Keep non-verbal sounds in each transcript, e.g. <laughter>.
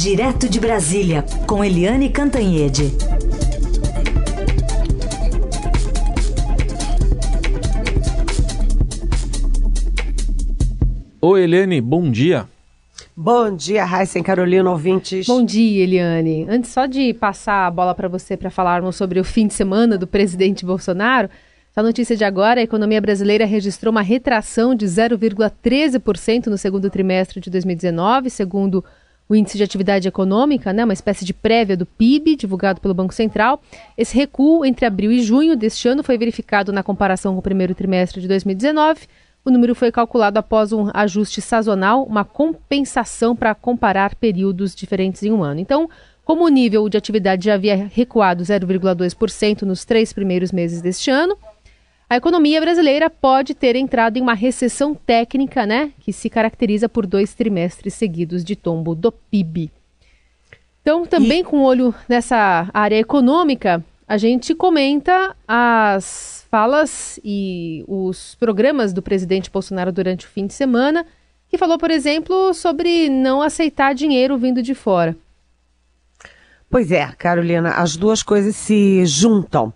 Direto de Brasília, com Eliane Cantanhede. Oi, Eliane, bom dia. Bom dia, Raíssa Carolina, ouvintes. Bom dia, Eliane. Antes só de passar a bola para você para falarmos sobre o fim de semana do presidente Bolsonaro, a notícia de agora, a economia brasileira registrou uma retração de 0,13% no segundo trimestre de 2019, segundo o índice de atividade econômica, né, uma espécie de prévia do PIB, divulgado pelo Banco Central. Esse recuo entre abril e junho deste ano foi verificado na comparação com o primeiro trimestre de 2019. O número foi calculado após um ajuste sazonal, uma compensação para comparar períodos diferentes em um ano. Então, como o nível de atividade já havia recuado 0,2% nos três primeiros meses deste ano, a economia brasileira pode ter entrado em uma recessão técnica, né, que se caracteriza por dois trimestres seguidos de tombo do PIB. Então, também e... com olho nessa área econômica, a gente comenta as falas e os programas do presidente Bolsonaro durante o fim de semana, que falou, por exemplo, sobre não aceitar dinheiro vindo de fora. Pois é, Carolina, as duas coisas se juntam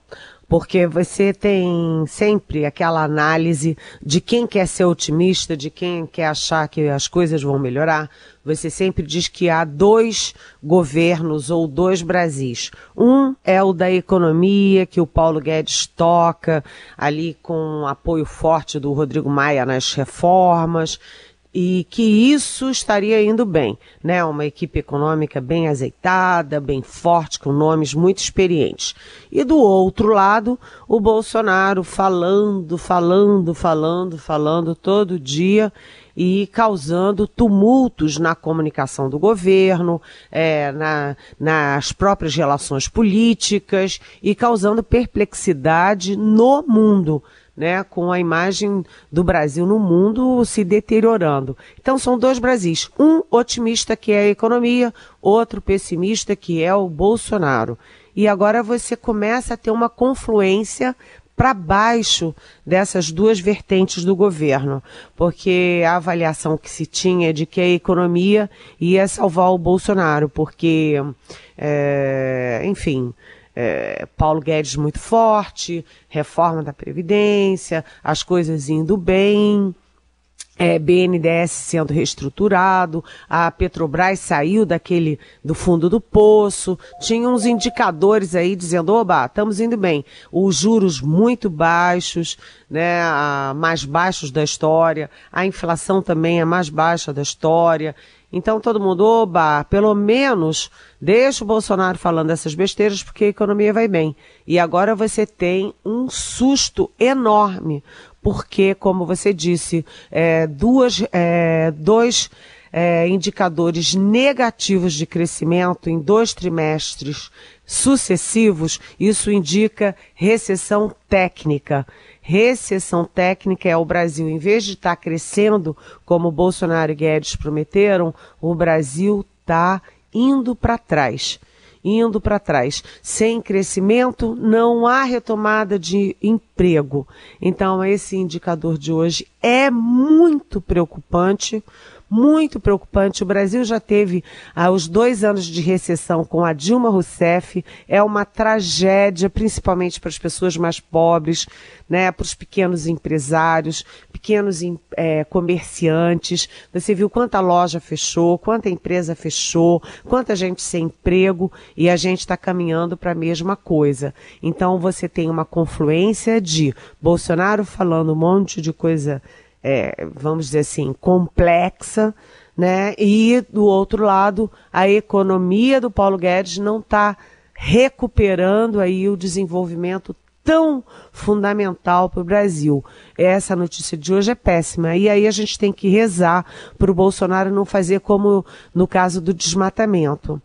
porque você tem sempre aquela análise de quem quer ser otimista, de quem quer achar que as coisas vão melhorar. Você sempre diz que há dois governos ou dois Brasis. Um é o da economia, que o Paulo Guedes toca, ali com apoio forte do Rodrigo Maia nas reformas e que isso estaria indo bem, né? Uma equipe econômica bem azeitada, bem forte, com nomes muito experientes. E do outro lado, o Bolsonaro falando, falando, falando, falando todo dia e causando tumultos na comunicação do governo, é, na, nas próprias relações políticas e causando perplexidade no mundo né, com a imagem do Brasil no mundo se deteriorando. Então são dois Brasis, um otimista que é a economia, outro pessimista que é o Bolsonaro. E agora você começa a ter uma confluência para baixo dessas duas vertentes do governo, porque a avaliação que se tinha é de que a economia ia salvar o Bolsonaro, porque, é, enfim, é, Paulo Guedes muito forte, reforma da Previdência, as coisas indo bem, é, BNDES sendo reestruturado, a Petrobras saiu daquele do fundo do poço, tinha uns indicadores aí dizendo, oba, estamos indo bem. Os juros muito baixos, né, mais baixos da história, a inflação também é mais baixa da história. Então todo mundo, oba, pelo menos deixa o Bolsonaro falando essas besteiras porque a economia vai bem. E agora você tem um susto enorme, porque, como você disse, é, duas, é, dois é, indicadores negativos de crescimento em dois trimestres sucessivos, isso indica recessão técnica. Recessão técnica é o Brasil, em vez de estar tá crescendo, como Bolsonaro e Guedes prometeram, o Brasil está indo para trás. Indo para trás. Sem crescimento, não há retomada de emprego. Então, esse indicador de hoje é muito preocupante, muito preocupante. O Brasil já teve ah, os dois anos de recessão com a Dilma Rousseff. É uma tragédia, principalmente para as pessoas mais pobres, né, para os pequenos empresários, pequenos é, comerciantes. Você viu quanta loja fechou, quanta empresa fechou, quanta gente sem emprego e a gente está caminhando para a mesma coisa. Então você tem uma confluência de Bolsonaro falando um monte de coisa é, vamos dizer assim, complexa, né? E do outro lado, a economia do Paulo Guedes não está recuperando aí o desenvolvimento tão fundamental para o Brasil. Essa notícia de hoje é péssima. E aí a gente tem que rezar para o Bolsonaro não fazer como no caso do desmatamento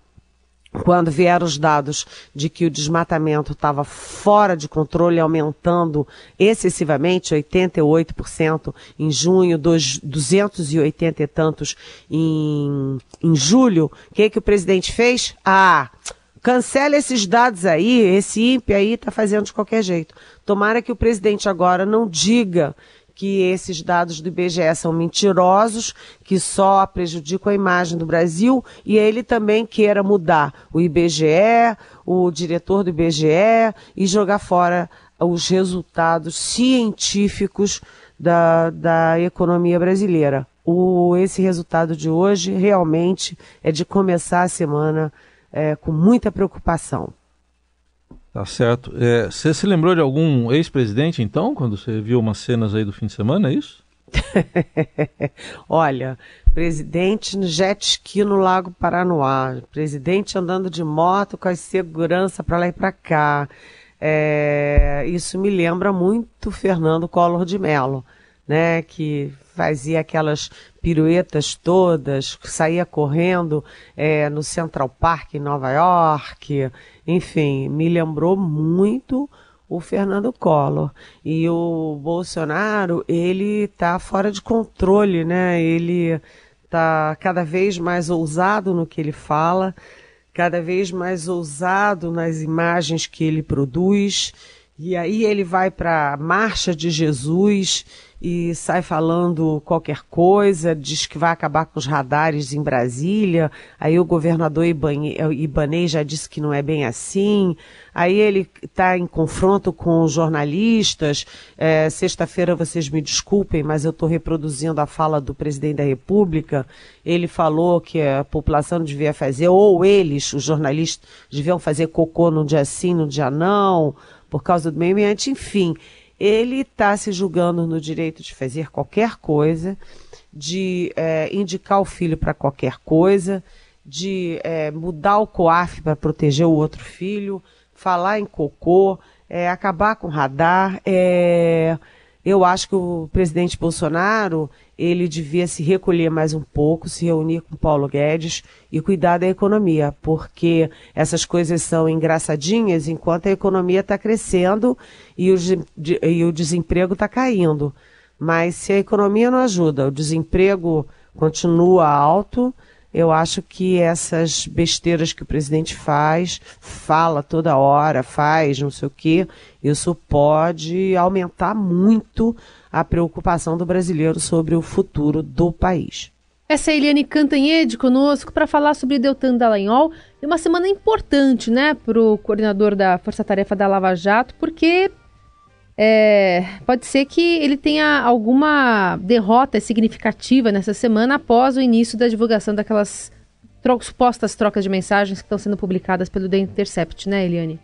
quando vieram os dados de que o desmatamento estava fora de controle, aumentando excessivamente, 88% em junho, dos 280 e tantos em, em julho, o que, que o presidente fez? Ah, cancela esses dados aí, esse INPE aí está fazendo de qualquer jeito. Tomara que o presidente agora não diga que esses dados do IBGE são mentirosos, que só prejudicam a imagem do Brasil, e ele também queira mudar o IBGE, o diretor do IBGE e jogar fora os resultados científicos da, da economia brasileira. O, esse resultado de hoje realmente é de começar a semana é, com muita preocupação. Tá certo. É, você se lembrou de algum ex-presidente, então, quando você viu umas cenas aí do fim de semana, é isso? <laughs> Olha, presidente no jet ski no Lago Paranoá, presidente andando de moto com a segurança para lá e para cá. É, isso me lembra muito Fernando Collor de Mello, né, que fazia aquelas piruetas todas, saía correndo é, no Central Park em Nova York, enfim, me lembrou muito o Fernando Collor. E o Bolsonaro, ele está fora de controle, né? Ele está cada vez mais ousado no que ele fala, cada vez mais ousado nas imagens que ele produz. E aí ele vai para a Marcha de Jesus e sai falando qualquer coisa, diz que vai acabar com os radares em Brasília, aí o governador Ibanez já disse que não é bem assim, aí ele está em confronto com os jornalistas, é, sexta-feira vocês me desculpem, mas eu estou reproduzindo a fala do presidente da República, ele falou que a população devia fazer, ou eles, os jornalistas, deviam fazer cocô num dia sim, num dia não, por causa do meio ambiente, enfim ele está se julgando no direito de fazer qualquer coisa, de é, indicar o filho para qualquer coisa, de é, mudar o COAF para proteger o outro filho, falar em cocô, é, acabar com radar. É, eu acho que o presidente Bolsonaro ele devia se recolher mais um pouco, se reunir com Paulo Guedes e cuidar da economia, porque essas coisas são engraçadinhas enquanto a economia está crescendo e o, e o desemprego está caindo. Mas se a economia não ajuda, o desemprego continua alto, eu acho que essas besteiras que o presidente faz, fala toda hora, faz não sei o quê, isso pode aumentar muito a preocupação do brasileiro sobre o futuro do país. Essa é Eliane Cantanhede conosco para falar sobre Deltan Dallagnol e uma semana importante, né, para o coordenador da Força Tarefa da Lava Jato, porque é, pode ser que ele tenha alguma derrota significativa nessa semana após o início da divulgação daquelas tro supostas trocas de mensagens que estão sendo publicadas pelo The Intercept, né, Eliane?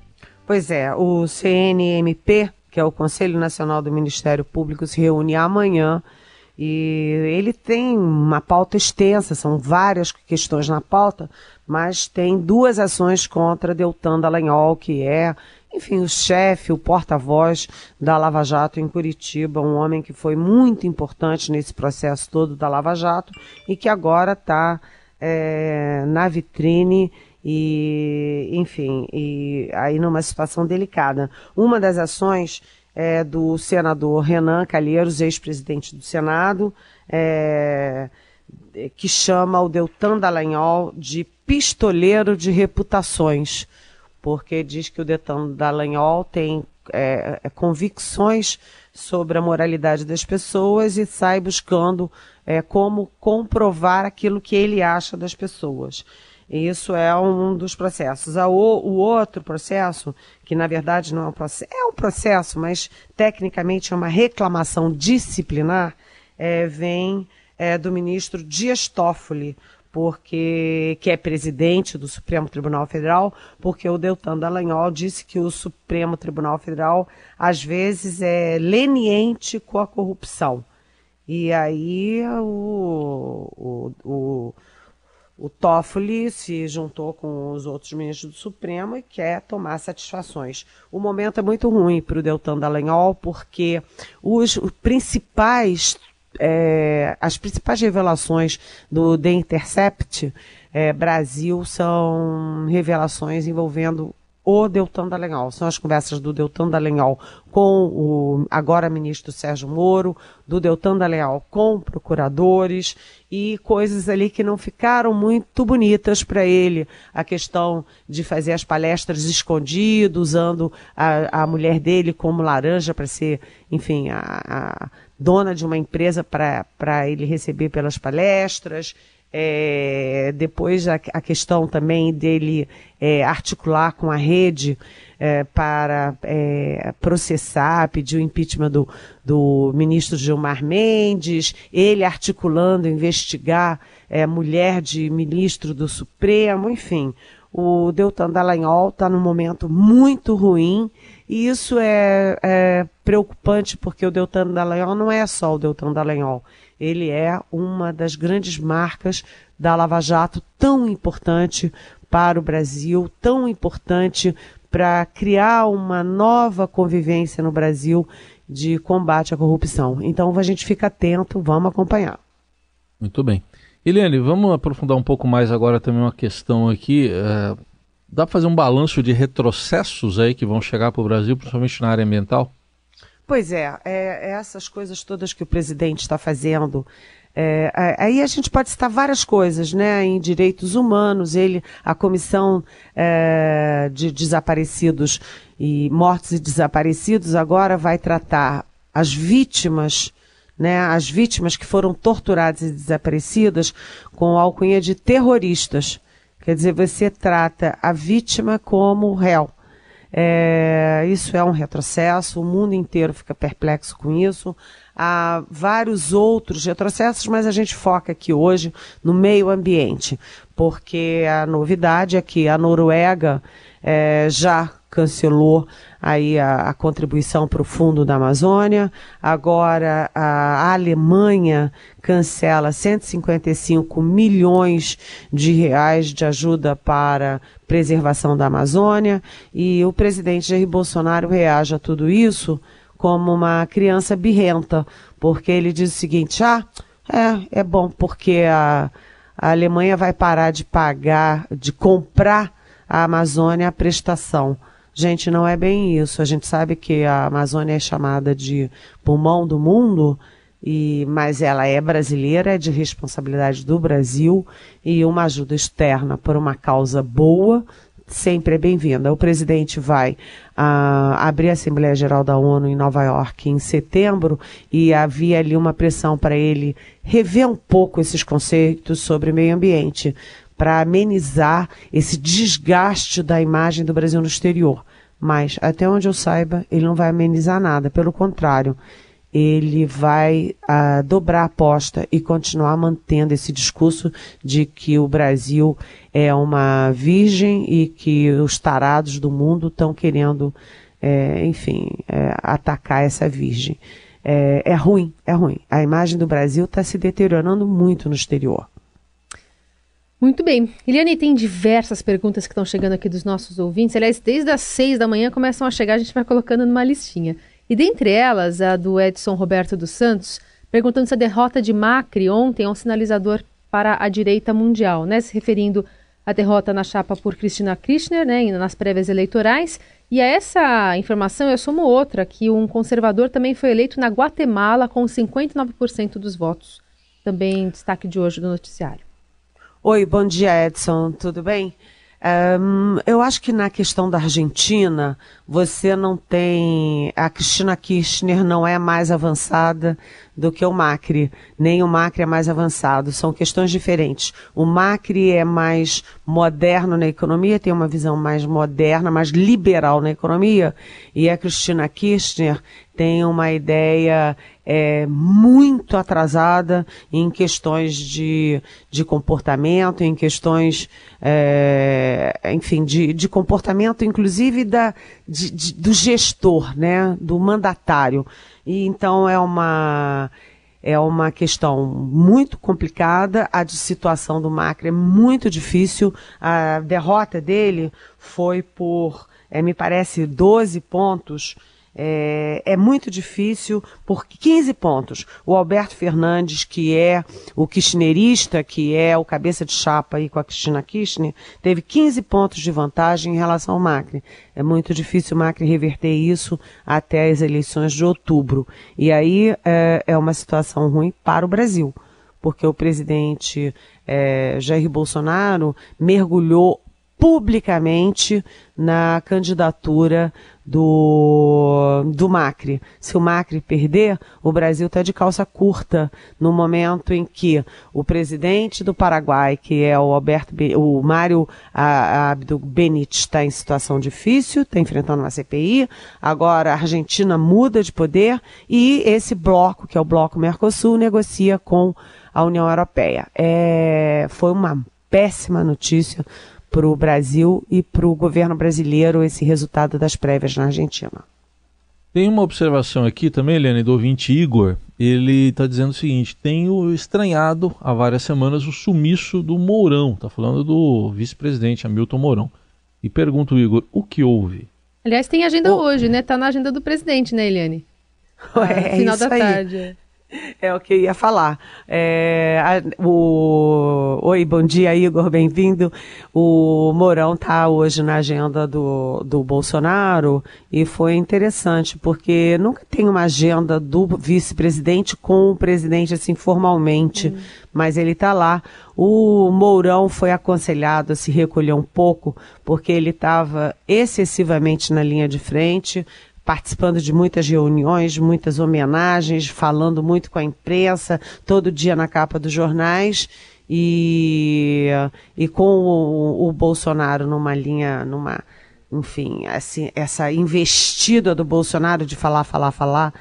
Pois é, o CNMP, que é o Conselho Nacional do Ministério Público, se reúne amanhã e ele tem uma pauta extensa, são várias questões na pauta, mas tem duas ações contra Deltan Dallagnol, que é, enfim, o chefe, o porta-voz da Lava Jato em Curitiba, um homem que foi muito importante nesse processo todo da Lava Jato e que agora está é, na vitrine e, enfim, e aí numa situação delicada. Uma das ações é, do senador Renan Calheiros, ex-presidente do Senado, é, que chama o Deltan Dallagnol de pistoleiro de reputações, porque diz que o Deltan Dallagnol tem é, é, convicções sobre a moralidade das pessoas e sai buscando é, como comprovar aquilo que ele acha das pessoas. Isso é um dos processos. O, o outro processo, que na verdade não é um processo, é um processo, mas tecnicamente é uma reclamação disciplinar, é, vem é, do ministro Dias Toffoli, porque que é presidente do Supremo Tribunal Federal, porque o Deltan Dallagnol disse que o Supremo Tribunal Federal às vezes é leniente com a corrupção. E aí o, o, o o Toffoli se juntou com os outros ministros do Supremo e quer tomar satisfações. O momento é muito ruim para o Deltan Dallagnol, porque os, os principais, é, as principais revelações do The Intercept é, Brasil são revelações envolvendo o Deltan Dallagnol. São as conversas do Deltan Dallagnol com o agora ministro Sérgio Moro, do Deltan Dallagnol com procuradores e coisas ali que não ficaram muito bonitas para ele. A questão de fazer as palestras escondido, usando a, a mulher dele como laranja para ser, enfim, a, a dona de uma empresa para ele receber pelas palestras. É, depois a, a, questão também dele é, articular com a rede é, para é, processar, pedir o impeachment do, do ministro Gilmar Mendes, ele articulando investigar é, mulher de ministro do Supremo, enfim. O Deltan Dallagnol está num momento muito ruim e isso é, é preocupante porque o Deltan Dallagnol não é só o Deltan Dallagnol ele é uma das grandes marcas da Lava Jato, tão importante para o Brasil, tão importante para criar uma nova convivência no Brasil de combate à corrupção. Então a gente fica atento, vamos acompanhar. Muito bem. Eliane, vamos aprofundar um pouco mais agora também uma questão aqui. É, dá para fazer um balanço de retrocessos aí que vão chegar para o Brasil, principalmente na área ambiental? Pois é, é, é, essas coisas todas que o presidente está fazendo. É, aí a gente pode citar várias coisas, né? Em direitos humanos, ele, a comissão é, de desaparecidos e mortos e desaparecidos agora vai tratar as vítimas, né? As vítimas que foram torturadas e desaparecidas com alcunha de terroristas. Quer dizer, você trata a vítima como réu. É, isso é um retrocesso, o mundo inteiro fica perplexo com isso. Há vários outros retrocessos, mas a gente foca aqui hoje no meio ambiente, porque a novidade é que a Noruega é, já cancelou aí a, a contribuição para o fundo da Amazônia. Agora a Alemanha cancela 155 milhões de reais de ajuda para preservação da Amazônia e o presidente Jair Bolsonaro reage a tudo isso como uma criança birrenta, porque ele diz o seguinte: ah, é, é bom porque a, a Alemanha vai parar de pagar, de comprar a Amazônia a prestação. Gente, não é bem isso. A gente sabe que a Amazônia é chamada de pulmão do mundo, e, mas ela é brasileira, é de responsabilidade do Brasil e uma ajuda externa por uma causa boa sempre é bem-vinda. O presidente vai ah, abrir a Assembleia Geral da ONU em Nova York em setembro e havia ali uma pressão para ele rever um pouco esses conceitos sobre meio ambiente para amenizar esse desgaste da imagem do Brasil no exterior. Mas, até onde eu saiba, ele não vai amenizar nada. Pelo contrário, ele vai uh, dobrar a aposta e continuar mantendo esse discurso de que o Brasil é uma virgem e que os tarados do mundo estão querendo, é, enfim, é, atacar essa virgem. É, é ruim, é ruim. A imagem do Brasil está se deteriorando muito no exterior. Muito bem. Eliane, tem diversas perguntas que estão chegando aqui dos nossos ouvintes. Aliás, desde as seis da manhã começam a chegar, a gente vai colocando numa listinha. E dentre elas, a do Edson Roberto dos Santos, perguntando se a derrota de Macri ontem é um sinalizador para a direita mundial, né? Se referindo à derrota na chapa por Cristina Kirchner, né, nas prévias eleitorais. E a essa informação eu somo outra, que um conservador também foi eleito na Guatemala com 59% dos votos. Também destaque de hoje do noticiário. Oi, bom dia, Edson. Tudo bem? Um, eu acho que na questão da Argentina, você não tem. A Cristina Kirchner não é mais avançada do que o Macri, nem o Macri é mais avançado. São questões diferentes. O Macri é mais moderno na economia, tem uma visão mais moderna, mais liberal na economia, e a Cristina Kirchner tem uma ideia é, muito atrasada em questões de, de comportamento, em questões, é, enfim, de, de comportamento, inclusive da, de, de, do gestor, né, do mandatário. E então é uma é uma questão muito complicada. A situação do Macri é muito difícil. A derrota dele foi por, é, me parece, 12 pontos É, é, muito difícil por 15 pontos. O Alberto Fernandes, que é o kirchnerista, que é o cabeça de chapa aí com a Cristina Kirchner, teve 15 pontos de vantagem em relação ao Macri. É muito difícil o Macri reverter isso até as eleições de outubro. E aí é, é uma situação ruim para o Brasil, porque o presidente é, Jair Bolsonaro mergulhou publicamente na candidatura do, do Macri. Se o Macri perder, o Brasil está de calça curta no momento em que o presidente do Paraguai, que é o Alberto, o Mário Abdo Benite, está em situação difícil, está enfrentando uma CPI. Agora a Argentina muda de poder e esse bloco, que é o bloco Mercosul, negocia com a União Europeia. É, foi uma péssima notícia para o Brasil e para o governo brasileiro esse resultado das prévias na Argentina. Tem uma observação aqui também, Helene, do ouvinte Igor. Ele está dizendo o seguinte: tenho estranhado há várias semanas o sumiço do Mourão. Está falando do vice-presidente Hamilton Mourão. E pergunto, Igor, o que houve? Aliás, tem agenda hoje, né? Está na agenda do presidente, né, Eliane? <laughs> É, final da tarde. É o que eu ia falar. É, a, o, oi, bom dia, Igor, bem-vindo. O Mourão está hoje na agenda do, do Bolsonaro e foi interessante, porque nunca tem uma agenda do vice-presidente com o presidente, assim, formalmente, hum. mas ele está lá. O Mourão foi aconselhado a se recolher um pouco, porque ele estava excessivamente na linha de frente, participando de muitas reuniões, muitas homenagens, falando muito com a imprensa, todo dia na capa dos jornais. E, e com o, o Bolsonaro numa linha, numa, enfim, assim, essa investida do Bolsonaro de falar, falar, falar,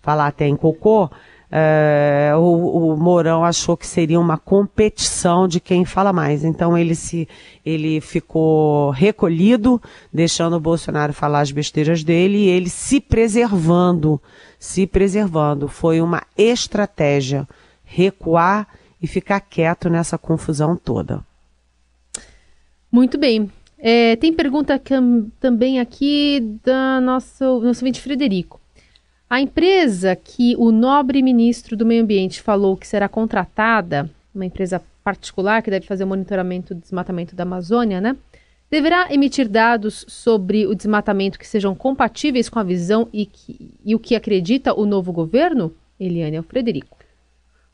falar até em cocô, é, o, o, Mourão achou que seria uma competição de quem fala mais. Então ele se ele ficou recolhido, deixando o Bolsonaro falar as besteiras dele e ele se preservando, se preservando. Foi uma estratégia recuar e ficar quieto nessa confusão toda. Muito bem. É, tem pergunta também aqui da nosso, nosso ouvinte Frederico. A empresa que o nobre ministro do Meio Ambiente falou que será contratada, uma empresa particular que deve fazer o monitoramento do desmatamento da Amazônia, né? Deverá emitir dados sobre o desmatamento que sejam compatíveis com a visão e, que, e o que acredita o novo governo? Eliane, é o Frederico.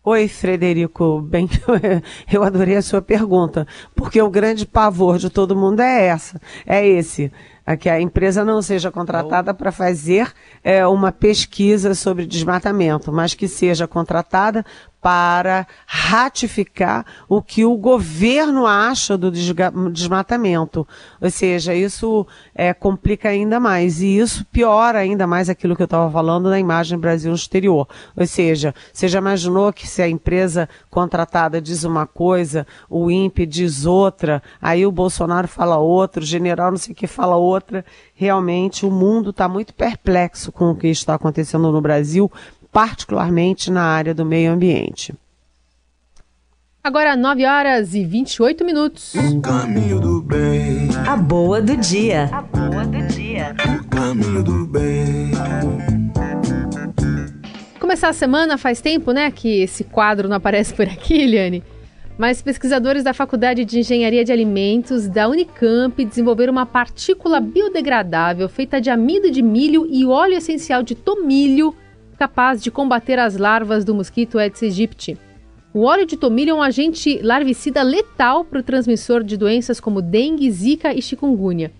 Oi, Frederico. Bem, <laughs> eu adorei a sua pergunta, porque o grande pavor de todo mundo é essa, é esse a que a empresa não seja contratada para fazer é, uma pesquisa sobre desmatamento, mas que seja contratada para ratificar o que o governo acha do desmatamento. Ou seja, isso é, complica ainda mais. E isso piora ainda mais aquilo que eu estava falando na imagem Brasil exterior. Ou seja, você já imaginou que se a empresa contratada diz uma coisa, o INPE diz outra, aí o Bolsonaro fala outra, o general não sei o que fala outra. Realmente o mundo está muito perplexo com o que está acontecendo no Brasil, particularmente na área do meio ambiente. Agora 9 horas e 28 minutos. O caminho do bem. A boa do dia. A boa do dia. O caminho do bem. Começar a semana faz tempo, né, que esse quadro não aparece por aqui, Eliane. Mas pesquisadores da Faculdade de Engenharia de Alimentos da Unicamp desenvolveram uma partícula biodegradável feita de amido de milho e óleo essencial de tomilho capaz de combater as larvas do mosquito Aedes aegypti. O óleo de tomilho é um agente larvicida letal para o transmissor de doenças como dengue, zika e chikungunya.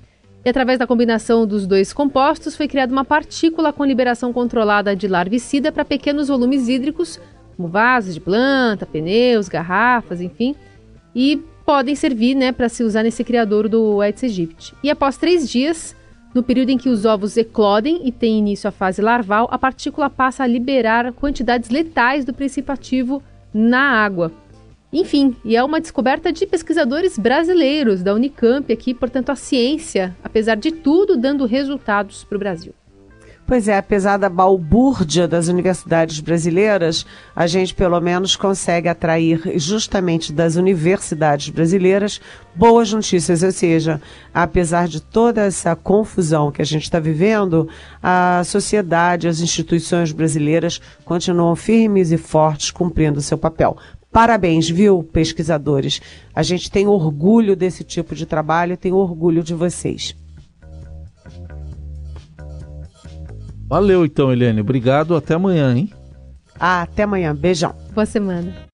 E através da combinação dos dois compostos foi criada uma partícula com liberação controlada de larvicida para pequenos volumes hídricos, como vasos de planta, pneus, garrafas, enfim, e podem servir né, para se usar nesse criador do Aedes aegypti. E após três dias, no período em que os ovos eclodem e tem início a fase larval, a partícula passa a liberar quantidades letais do princípio ativo na água. Enfim, e é uma descoberta de pesquisadores brasileiros da Unicamp aqui, portanto, a ciência, apesar de tudo, dando resultados para o Brasil. Pois é, apesar da balbúrdia das universidades brasileiras, a gente pelo menos consegue atrair justamente das universidades brasileiras boas notícias, ou seja, apesar de toda essa confusão que a gente está vivendo, a sociedade, as instituições brasileiras continuam firmes e fortes cumprindo o seu papel. Parabéns, viu, pesquisadores? A gente tem orgulho desse tipo de trabalho tem orgulho de vocês. Valeu então, Eliane. Obrigado. Até amanhã, hein? Ah, até amanhã. Beijão. Boa semana.